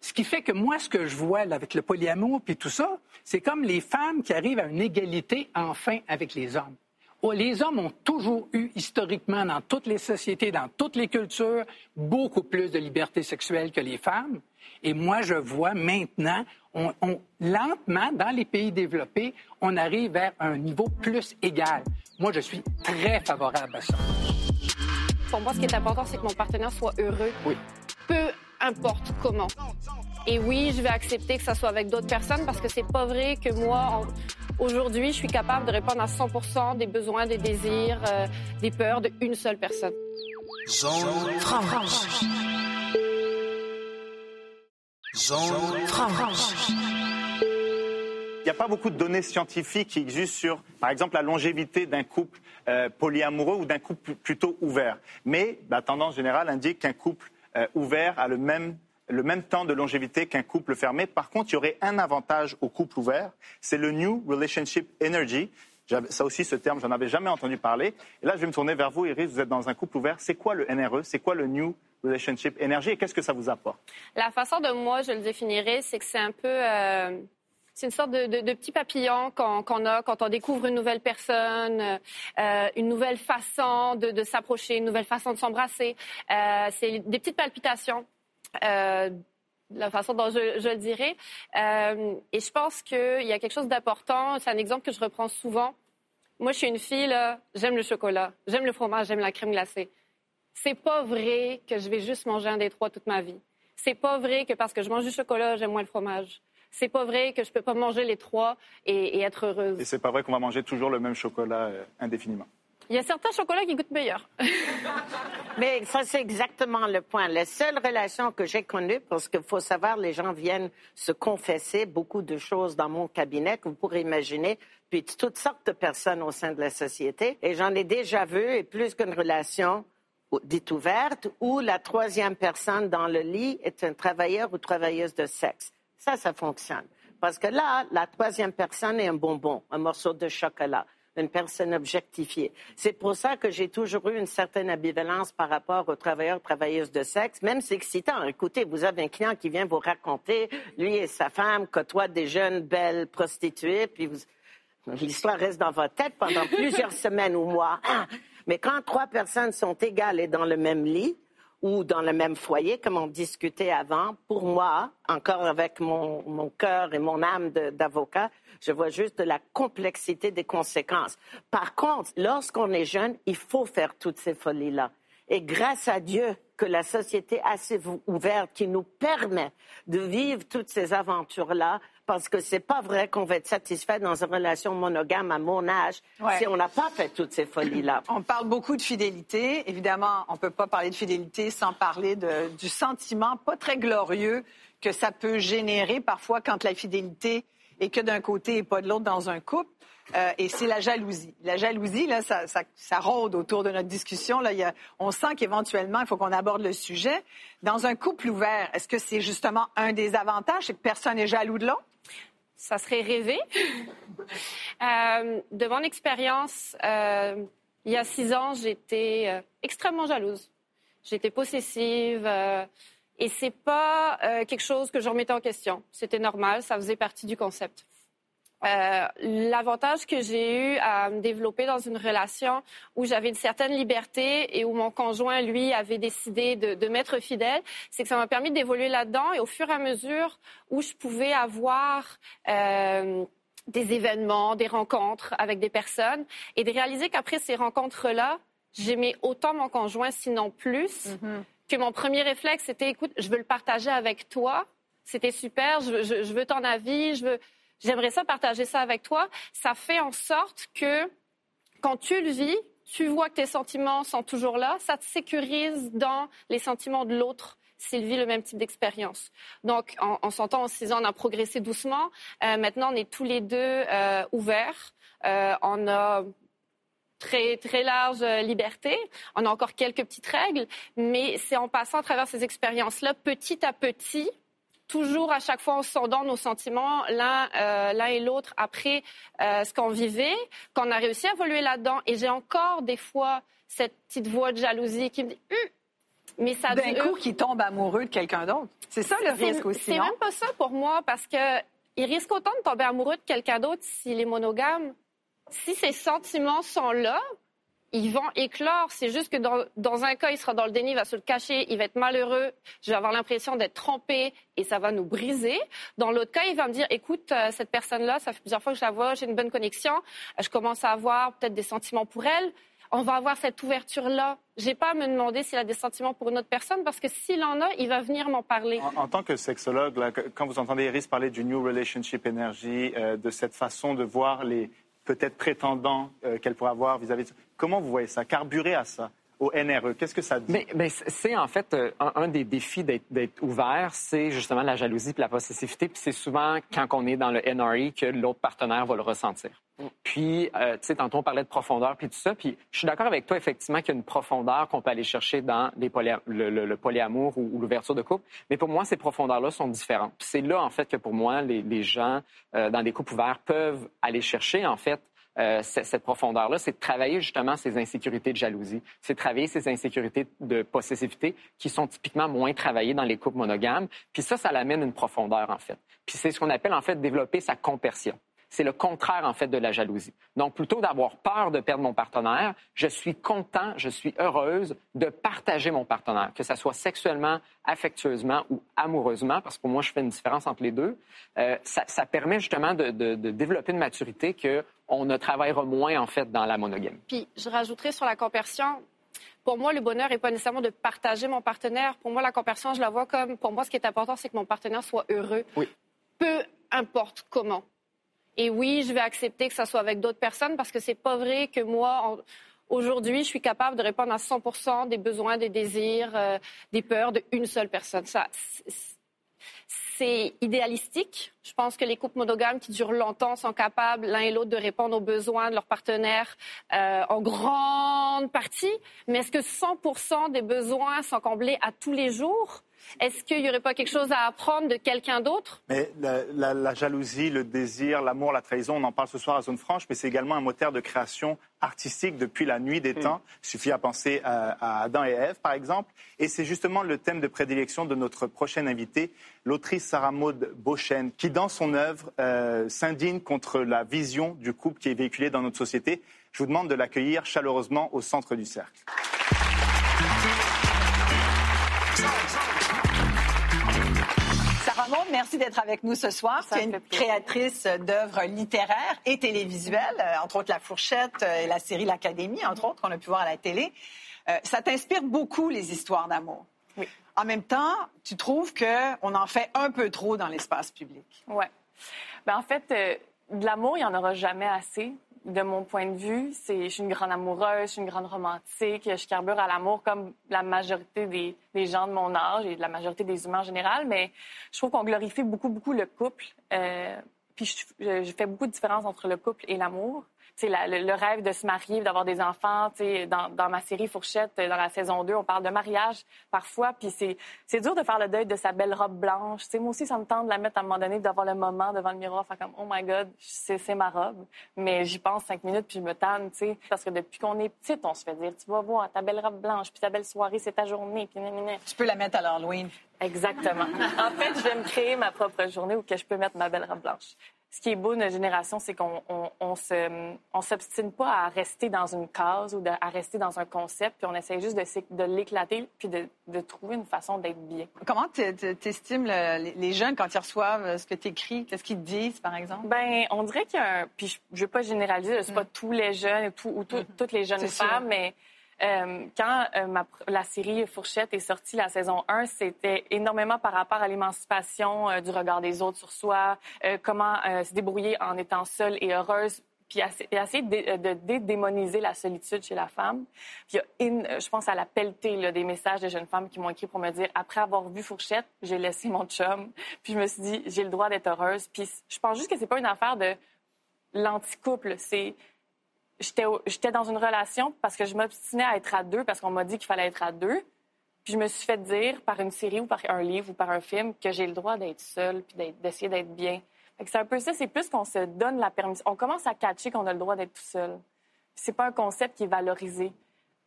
Ce qui fait que moi, ce que je vois avec le polyamour puis tout ça, c'est comme les femmes qui arrivent à une égalité enfin avec les hommes. Oh, Les hommes ont toujours eu, historiquement, dans toutes les sociétés, dans toutes les cultures, beaucoup plus de liberté sexuelle que les femmes. Et moi, je vois maintenant, on, on- lentement, dans les pays développés, on arrive vers un niveau plus égal. Moi, je suis très favorable à ça. Pour moi, ce qui est important, c'est que mon partenaire soit heureux. Oui. Peu importe comment. Et oui, je vais accepter que ça soit avec d'autres personnes parce que c'est pas vrai que moi, aujourd'hui, je suis capable de répondre à 100% des besoins, des désirs, euh, des peurs d'une seule personne. Zone franche. Il n'y a pas beaucoup de données scientifiques qui existent sur, par exemple, la longévité d'un couple euh, polyamoureux ou d'un couple plutôt ouvert. Mais la tendance générale indique qu'un couple euh, ouvert a le même, le même temps de longévité qu'un couple fermé. Par contre, il y aurait un avantage au couple ouvert, c'est le New Relationship Energy. Ça aussi, ce terme, j'en avais jamais entendu parler. Et là, je vais me tourner vers vous, Iris. Vous êtes dans un couple ouvert. C'est quoi le NRE C'est quoi le New Relationship Energy et qu'est-ce que ça vous apporte? La façon de moi, je le définirais, c'est que c'est un peu... euh, c'est une sorte de, petit papillon qu'on a quand on découvre une nouvelle personne, euh, une nouvelle façon de, s'approcher, une nouvelle façon de s'embrasser. Euh, c'est des petites palpitations. La façon dont je, le dirais. Euh, et je pense qu'il y a quelque chose d'important. C'est un exemple que je reprends souvent. Moi, je suis une fille, j'aime le chocolat, j'aime le fromage, j'aime la crème glacée. C'est pas vrai que je vais juste manger un des trois toute ma vie. C'est pas vrai que parce que je mange du chocolat, j'aime moins le fromage. C'est pas vrai que je peux pas manger les trois et, et être heureuse. Et c'est pas vrai qu'on va manger toujours le même chocolat euh, indéfiniment. Il y a certains chocolats qui goûtent meilleur. Mais ça, c'est exactement le point. La seule relation que j'ai connue, parce qu'il faut savoir, les gens viennent se confesser beaucoup de choses dans mon cabinet que vous pourrez imaginer, puis toutes sortes de personnes au sein de la société. Et j'en ai déjà vu, et plus qu'une relation dite ouverte, où la troisième personne dans le lit est un travailleur ou travailleuse de sexe. Ça, ça fonctionne. Parce que là, la troisième personne est un bonbon, un morceau de chocolat une personne objectifiée. C'est pour ça que j'ai toujours eu une certaine ambivalence par rapport aux travailleurs, travailleuses de sexe. Même c'est excitant. Écoutez, vous avez un client qui vient vous raconter, lui et sa femme côtoient des jeunes belles prostituées, puis l'histoire reste dans votre tête pendant plusieurs semaines ou mois. Ah! Mais quand trois personnes sont égales et dans le même lit, ou dans le même foyer, comme on discutait avant, pour moi, encore avec mon, cœur et mon âme d'avocat, je vois juste la complexité des conséquences. Par contre, lorsqu'on est jeune, il faut faire toutes ces folies-là. Et grâce à Dieu que la société assez ouverte qui nous permet de vivre toutes ces aventures-là, parce que c'est pas vrai qu'on va être satisfait dans une relation monogame à mon âge Ouais. si on n'a pas fait toutes ces folies-là. On parle beaucoup de fidélité. Évidemment, on ne peut pas parler de fidélité sans parler de- du sentiment pas très glorieux que ça peut générer parfois quand la fidélité est que d'un côté et pas de l'autre dans un couple. Euh, et c'est la jalousie. La jalousie, là, ça, ça- ça rôde autour de notre discussion. Là, Il y a- on sent qu'éventuellement, il faut qu'on aborde le sujet. Dans un couple ouvert, est-ce que c'est justement un des avantages, c'est que personne n'est jaloux de l'autre? Ça serait rêvé. Euh, de mon expérience, euh, il y a six ans, j'étais euh, extrêmement jalouse. J'étais possessive. et c'est pas quelque chose que je remettais en question. C'était normal, ça faisait partie du concept. Euh, L'avantage que j'ai eu à me développer dans une relation où j'avais une certaine liberté et où mon conjoint, lui, avait décidé de, de m'être fidèle, c'est que ça m'a permis d'évoluer là-dedans et au fur et à mesure où je pouvais avoir euh, des événements, des rencontres avec des personnes et de réaliser qu'après ces rencontres-là, j'aimais autant mon conjoint, sinon plus, que mon premier réflexe, c'était, écoute, je veux le partager avec toi. C'était super, je, veux- je- je veux ton avis, je veux, j'aimerais ça partager ça avec toi. Ça fait en sorte que quand tu le vis, tu vois que tes sentiments sont toujours là, ça te sécurise dans les sentiments de l'autre s'il vit le même type d'expérience. Donc, en, en en six ans, on a progressé doucement. Euh, maintenant, on est tous les deux euh, ouverts. Euh, on a très, très large liberté. On a encore quelques petites règles, mais c'est en passant à travers ces expériences-là, petit à petit, toujours à chaque fois en sondant nos sentiments l'un euh, l'un et l'autre après euh, ce qu'on vivait, qu'on a réussi à évoluer là-dedans. Et j'ai encore des fois cette petite voix de jalousie qui me dit Hum, mais ça D'un coup, qui tombe amoureux de quelqu'un d'autre. C'est ça le risque aussi, C'est même pas ça pour moi parce que il risque autant de tomber amoureux de quelqu'un d'autre s'il est monogame. Si ses sentiments sont là, ils vont éclore. C'est juste que dans, un cas, il sera dans le déni, il va se le cacher, il va être malheureux. Je vais avoir l'impression d'être trompé et ça va nous briser. Dans l'autre cas, il va me dire, écoute, euh, cette personne-là, ça fait plusieurs fois que je la vois, j'ai une bonne connexion, euh, je commence à avoir peut-être des sentiments pour elle. On va avoir cette ouverture-là. J'ai pas à me demander s'il a des sentiments pour une autre personne parce que s'il en a, il va venir m'en parler. En, tant que sexologue, quand vous entendez Iris parler du New Relationship Energy, euh, de cette façon de voir les peut-être prétendants euh, qu'elle pourrait avoir vis-à-vis de comment vous voyez ça? Carburer à ça? Au NRE. Qu'est-ce que ça dit? Mais, c'est en fait euh, un, des défis d'être ouvert, c'est justement la jalousie puis la possessivité. Puis c'est souvent quand on est dans le NRE que l'autre partenaire va le ressentir. Puis, euh, tu sais, tantôt on parlait de profondeur puis tout ça. Puis je suis d'accord avec toi effectivement qu'il y a une profondeur qu'on peut aller chercher dans le, polyamour ou, ou l'ouverture de couple. Mais pour moi, ces profondeurs-là sont différentes. C'est là en fait que pour moi, les, les gens euh, dans des couples ouverts peuvent aller chercher en fait euh, cette profondeur-là, c'est de travailler justement ces insécurités de jalousie, c'est de travailler ces insécurités de possessivité qui sont typiquement moins travaillées dans les couples monogames. Puis ça, ça l'amène une profondeur en fait. Puis c'est ce qu'on appelle en fait développer sa compersion. C'est le contraire en fait de la jalousie. Donc plutôt d'avoir peur de perdre mon partenaire, je suis content, je suis heureuse de partager mon partenaire, que ça soit sexuellement, affectueusement ou amoureusement, parce que pour moi je fais une différence entre les deux. Euh, ça, ça permet justement de, de- de développer une maturité que on ne travaillera moins en fait dans la monogamie. Puis je rajouterais sur la conversion, pour moi, le bonheur n'est pas nécessairement de partager mon partenaire. Pour moi, la conversion, je la vois comme, pour moi, ce qui est important, c'est que mon partenaire soit heureux. Oui. Peu importe comment. Et oui, je vais accepter que ça soit avec d'autres personnes parce que c'est pas vrai que moi, en- aujourd'hui, je suis capable de répondre à 100% des besoins, des désirs, euh, des peurs d'une seule personne. Ça, c'est- idéalistique. Je pense que les couples monogames qui durent longtemps sont capables, l'un et l'autre, de répondre aux besoins de leur partenaire euh, en grande partie. Mais est-ce que 100 des besoins sont comblés à tous les jours? Est-ce qu'il n'y aurait pas quelque chose à apprendre de quelqu'un d'autre? Mais la, la- la jalousie, le désir, l'amour, la trahison, on en parle ce soir à Zone Franche, mais c'est également un moteur de création artistique depuis la nuit des temps. Il suffit à penser à, à Adam et Ève, par exemple. Et c'est justement le thème de prédilection de notre prochaine invitée, l'autrice Sarah Maud Beauchesne, qui, dans son œuvre, euh, s'indigne contre la vision du couple qui est véhiculée dans notre société. Je vous demande de l'accueillir chaleureusement au centre du cercle. Merci d'être avec nous ce soir. Ça tu es une créatrice d'œuvres littéraires et télévisuelles, euh, entre autres La Fourchette euh, et la série L'Académie, entre autres, qu'on a pu voir à la télé. Euh, ça t'inspire beaucoup, les histoires d'amour? Oui. En même temps, tu trouves qu'on en fait un peu trop dans l'espace public? Ouais. Ben, en fait, euh, de l'amour, il n'y en aura jamais assez. De mon point de vue, c'est, je suis une grande amoureuse, je suis une grande romantique, je carbure à l'amour comme la majorité des, des gens de mon âge et de la majorité des humains en général, mais je trouve qu'on glorifie beaucoup, beaucoup le couple. Euh, puis je, je- fais beaucoup de différence entre le couple et l'amour. La- le, le rêve de se marier, d'avoir des enfants. Dans, dans ma série Fourchette, dans la saison 2, on parle de mariage parfois. Puis c'est, dur de faire le deuil de sa belle robe blanche. Moi aussi, ça me tente de la mettre à un moment donné, d'avoir le moment devant le miroir, faire comme « Oh my God, c'est, ma robe ». Mais j'y pense cinq minutes, puis je me tanne, sais. Parce que depuis qu'on est petite, on se fait dire « Tu vas voir, ta belle robe blanche, puis ta belle soirée, c'est ta journée. Tu peux la mettre à l'Halloween. Exactement. en fait, je vais me créer ma propre journée où que je peux mettre ma belle robe blanche. Ce qui est beau de notre génération, c'est qu'on on, on se, on s'obstine pas à rester dans une case ou de- à rester dans un concept, puis on essaie juste de, de l'éclater puis de, de trouver une façon d'être bien. Comment tu estimes les jeunes quand ils reçoivent euh, ce que tu écris? Qu'est-ce qu'ils disent, par exemple? Ben, on dirait qu'il y a un... Puis je, je veux pas généraliser, c'est pas tous les jeunes tout- ou tout- toutes les jeunes sûr. femmes, mais euh, quand euh, la série Fourchette est sortie, la saison 1, c'était énormément par rapport à l'émancipation euh, du regard des autres sur soi, comment se débrouiller en étant seule et heureuse puis essayer de, de dédémoniser la solitude chez la femme. Puis je pense à la pelletée des messages de jeunes femmes qui m'ont écrit pour me dire après avoir vu Fourchette, j'ai laissé mon chum. Puis je me suis dit j'ai le droit d'être heureuse. Puis je pense juste que c'est pas une affaire de l'anti-couple, c'est j'étais dans une relation parce que je m'obstinais à être à deux parce qu'on m'a dit qu'il fallait être à deux. Puis je me suis fait dire par une série ou par un livre ou par un film que j'ai le droit d'être seule puis d'essayer d'être bien. C'est un peu ça, c'est plus qu'on se donne la permission. On commence à catcher qu'on a le droit d'être tout seul. C'est pas un concept qui est valorisé.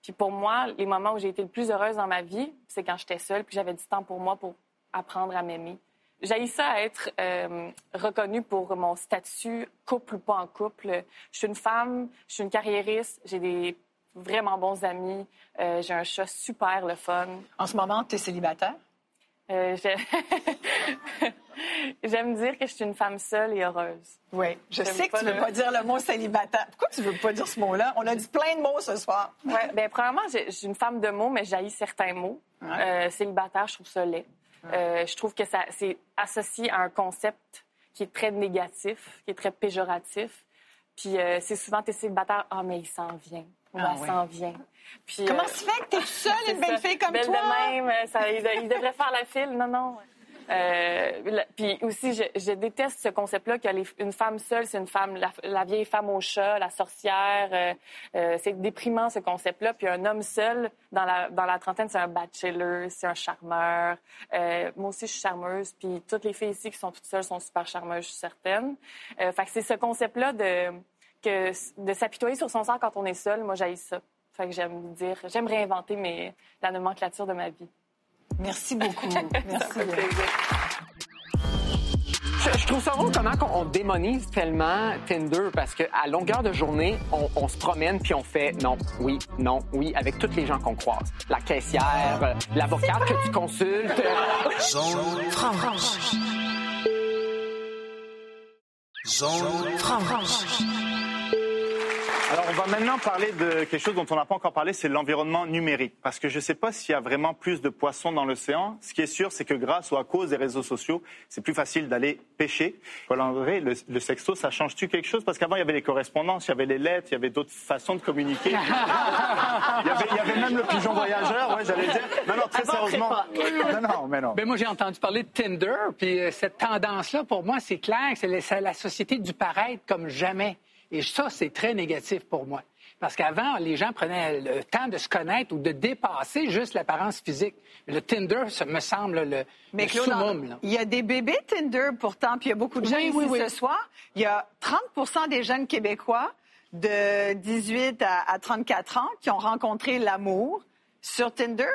Puis pour moi, les moments où j'ai été le plus heureuse dans ma vie, c'est quand j'étais seule puis j'avais du temps pour moi pour apprendre à m'aimer. J'ai ça à être euh, reconnue pour mon statut couple ou pas en couple. Je suis une femme, je suis une carriériste, j'ai des vraiment bons amis, euh, j'ai un chat super le fun. En ce moment, tu es célibataire? Euh, j'ai- J'aime dire que je suis une femme seule et heureuse. Oui. Je sais que tu ne veux le- pas dire le mot célibataire. Pourquoi tu ne veux pas dire ce mot-là? On a dit plein de mots ce soir. Ouais, ben, premièrement, je suis une femme de mots, mais j'haïs certains mots. Euh, célibataire, je trouve ça laid. Euh, je trouve que ça, c'est associé à un concept qui est très négatif, qui est très péjoratif. Puis euh, c'est souvent, t'es célibataire, ah, mais il s'en vient. Ça s'en vient. Puis, Comment euh, se fait que t'es seule, une belle ça. fille comme Belle toi? de même, euh, ça, il, il devrait faire la file. Non, non. Euh, puis aussi, je, déteste ce concept-là que les- une femme seule, c'est une femme, la, vieille femme au chat, la sorcière. euh, euh, c'est déprimant ce concept-là. Puis un homme seul, dans la, dans la trentaine, c'est un bachelor, c'est un charmeur. Euh, moi aussi, je suis charmeuse. Puis toutes les filles ici qui sont toutes seules sont super charmeuses, je suis certaine. Fait que c'est ce concept-là de, de s'apitoyer sur son sort quand on est seul. Moi, j'aille ça. Fait que j'aime dire, j'aime réinventer mes, la nomenclature de ma vie. Merci beaucoup. Merci. Je, je trouve ça drôle comment on, on démonise tellement Tinder parce qu'à longueur de journée, on, on se promène puis on fait non, oui, non, oui avec toutes les gens qu'on croise. La caissière, l'avocate que tu consultes. Zone franche. Zone franche. Alors, on va maintenant parler de quelque chose dont on n'a pas encore parlé, c'est l'environnement numérique. Parce que je ne sais pas s'il y a vraiment plus de poissons dans l'océan. Ce qui est sûr, c'est que grâce ou à cause des réseaux sociaux, c'est plus facile d'aller pêcher. Paul-André, le, le sexto, ça change-tu quelque chose? Parce qu'avant, il y avait les correspondances, il y avait les lettres, il y avait d'autres façons de communiquer. il, y avait, il y avait même le pigeon voyageur, ouais, j'allais dire. Non, non, très sérieusement. Non, non, mais non. Ben moi, j'ai entendu parler de Tinder, puis euh, cette tendance-là, pour moi, c'est clair, c'est la, c'est la société du paraître comme jamais. Et ça, c'est très négatif pour moi. Parce qu'avant, les gens prenaient le temps de se connaître ou de dépasser juste l'apparence physique. Le Tinder, ça me semble le, Mais le Claude, summum. là. il y a des bébés Tinder pourtant, puis il y a beaucoup de Oui, jeunes oui, ici oui. ce soir. Il y a 30 des jeunes Québécois de 18 à, à 34 ans qui ont rencontré l'amour sur Tinder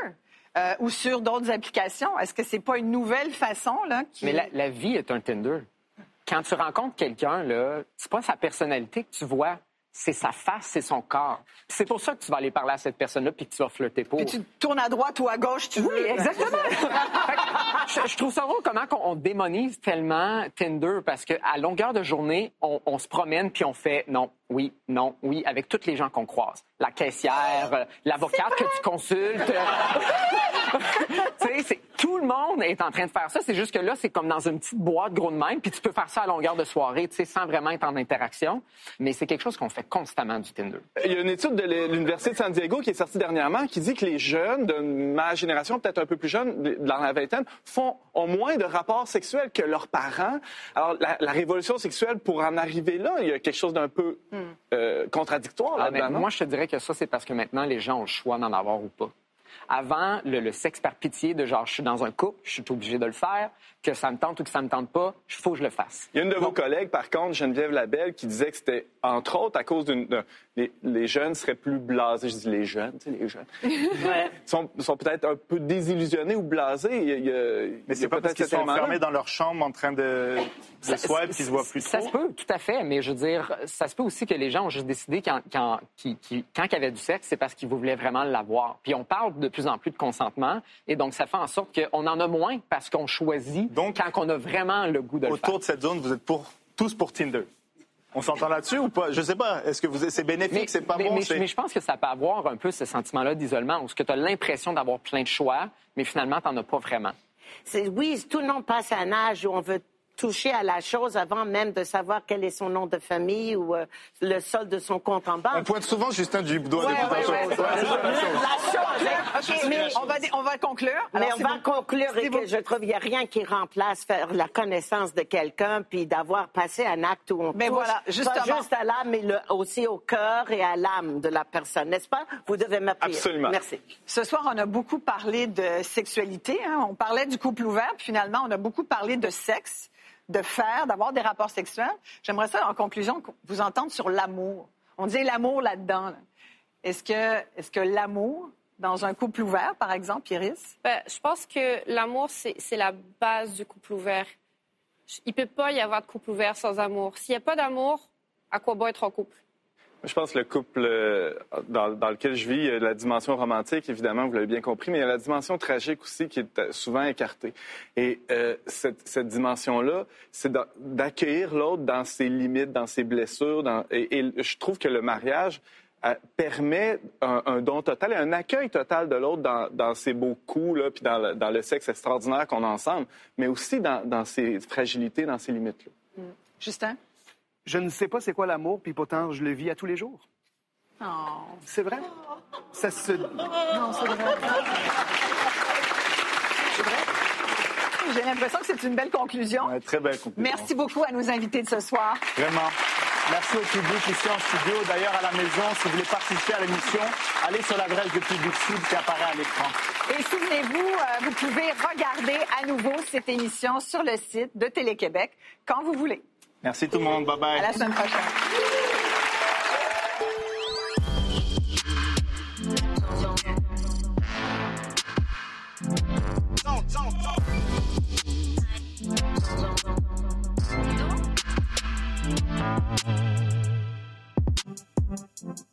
euh, ou sur d'autres applications. Est-ce que c'est pas une nouvelle façon là qui... Mais la, la vie est un Tinder. Quand tu rencontres quelqu'un, là, c'est pas sa personnalité que tu vois, c'est sa face, c'est son corps. Puis C'est pour ça que tu vas aller parler à cette personne-là puis que tu vas flirter pour. Puis tu tournes à droite ou à gauche, tu Oui, veux. exactement. Fait que je, je trouve ça drôle comment on, on démonise tellement Tinder parce qu'à longueur de journée, on, on se promène puis on fait non, oui, non, oui avec toutes les gens qu'on croise. La caissière, euh, l'avocate que tu consultes. tu sais, c'est- tout le monde est en train de faire ça. C'est juste que là, c'est comme dans une petite boîte gros de même, puis tu peux faire ça à longueur de soirée, tu sais, sans vraiment être en interaction. Mais c'est quelque chose qu'on fait constamment du Tinder. Il y a une étude de l'Université de San Diego qui est sortie dernièrement qui dit que les jeunes de ma génération, peut-être un peu plus jeunes, dans la vingtaine, font, ont moins de rapports sexuels que leurs parents. Alors, la, la révolution sexuelle, pour en arriver là, il y a quelque chose d'un peu euh, contradictoire Ah, mais là-dedans. moi, je te dirais que ça, c'est parce que maintenant, les gens ont le choix d'en avoir ou pas. Avant, le, le sexe par pitié de genre, je suis dans un couple, je suis obligé de le faire, que ça me tente ou que ça me tente pas, il faut que je le fasse. Il y a une de vos collègues, par contre, Geneviève Labelle, qui disait que c'était, entre autres, à cause d'une... d'un- Les, les jeunes seraient plus blasés. Je dis les jeunes, tu sais, les jeunes. Ils sont, sont peut-être un peu désillusionnés ou blasés. Il y a- il y a- il y Mais c'est pas parce peut-être qu'ils sont enfermés dans leur chambre en train de, de swipe qu'ils se voient plus Ça trop. se peut, tout à fait, mais je veux dire, ça se peut aussi que les gens ont juste décidé quand, quand, quand il y avait du sexe, c'est parce qu'ils voulaient vraiment l'avoir. Puis on parle de plus en plus de consentement, et donc ça fait en sorte qu'on en a moins parce qu'on choisit Donc, quand on a vraiment le goût de le faire. Autour de cette zone, vous êtes pour, tous pour Tinder. On s'entend là-dessus ou pas? Je sais pas. Est-ce que vous, c'est bénéfique, c'est pas mais, bon? mais- je pense que ça peut avoir un peu ce sentiment-là d'isolement, où tu as l'impression d'avoir plein de choix, mais finalement, tu n'en as pas vraiment. C'est- Oui, tout le monde passe à un âge où on veut toucher à la chose avant même de savoir quel est son nom de famille ou euh, le solde de son compte en On banque. pointe souvent Justin du doigt Ouais, ouais, ouais, Ouais, la chose. La chose, hein. OK, mais on va, on va conclure. Mais on va conclure et que je trouve qu'il n'y a rien qui remplace faire la connaissance de quelqu'un puis d'avoir passé un acte où on Mais touche voilà, justement. pas juste à l'âme, mais le- aussi au cœur et à l'âme de la personne, n'est-ce pas? Vous devez m'appuyer. Absolument. Merci. Ce soir, on a beaucoup parlé de sexualité. hein. On parlait du couple ouvert. Puis finalement, on a beaucoup parlé de sexe, de faire, d'avoir des rapports sexuels. J'aimerais ça, en conclusion, vous entendre sur l'amour. On dit l'amour là-dedans. là. Est-ce que, est-ce que l'amour, dans un couple ouvert, par exemple, Iris? Ben, je pense que l'amour, c'est la base du couple ouvert. Il ne peut pas y avoir de couple ouvert sans amour. S'il n'y a pas d'amour, à quoi bon être en couple? Je pense que le couple euh, dans, lequel je vis, a la dimension romantique, évidemment, vous l'avez bien compris, mais il y a la dimension tragique aussi qui est euh, souvent écartée. Et euh, cette, dimension-là, c'est d'a- d'accueillir l'autre dans ses limites, dans ses blessures. Et, je trouve que le mariage euh, permet un, don total et un accueil total de l'autre dans, ses beaux coups, là, puis dans le, sexe extraordinaire qu'on a ensemble, mais aussi dans, ses fragilités, dans ses limites. là. Justin? Je ne sais pas c'est quoi l'amour, puis pourtant, je le vis à tous les jours. C'est vrai? Ça se... Non, c'est vrai. C'est vrai? J'ai l'impression que c'est une belle conclusion. Ouais, très belle conclusion. Merci beaucoup à nos invités de ce soir. Vraiment. Merci au public ici en studio. D'ailleurs, à la maison, si vous voulez participer à l'émission, allez sur l'adresse de Public Sud qui apparaît à l'écran. Et souvenez-vous, euh, vous pouvez regarder à nouveau cette émission sur le site de Télé-Québec quand vous voulez. Merci tout le monde. Bye bye. À la semaine prochaine. Don't, don't,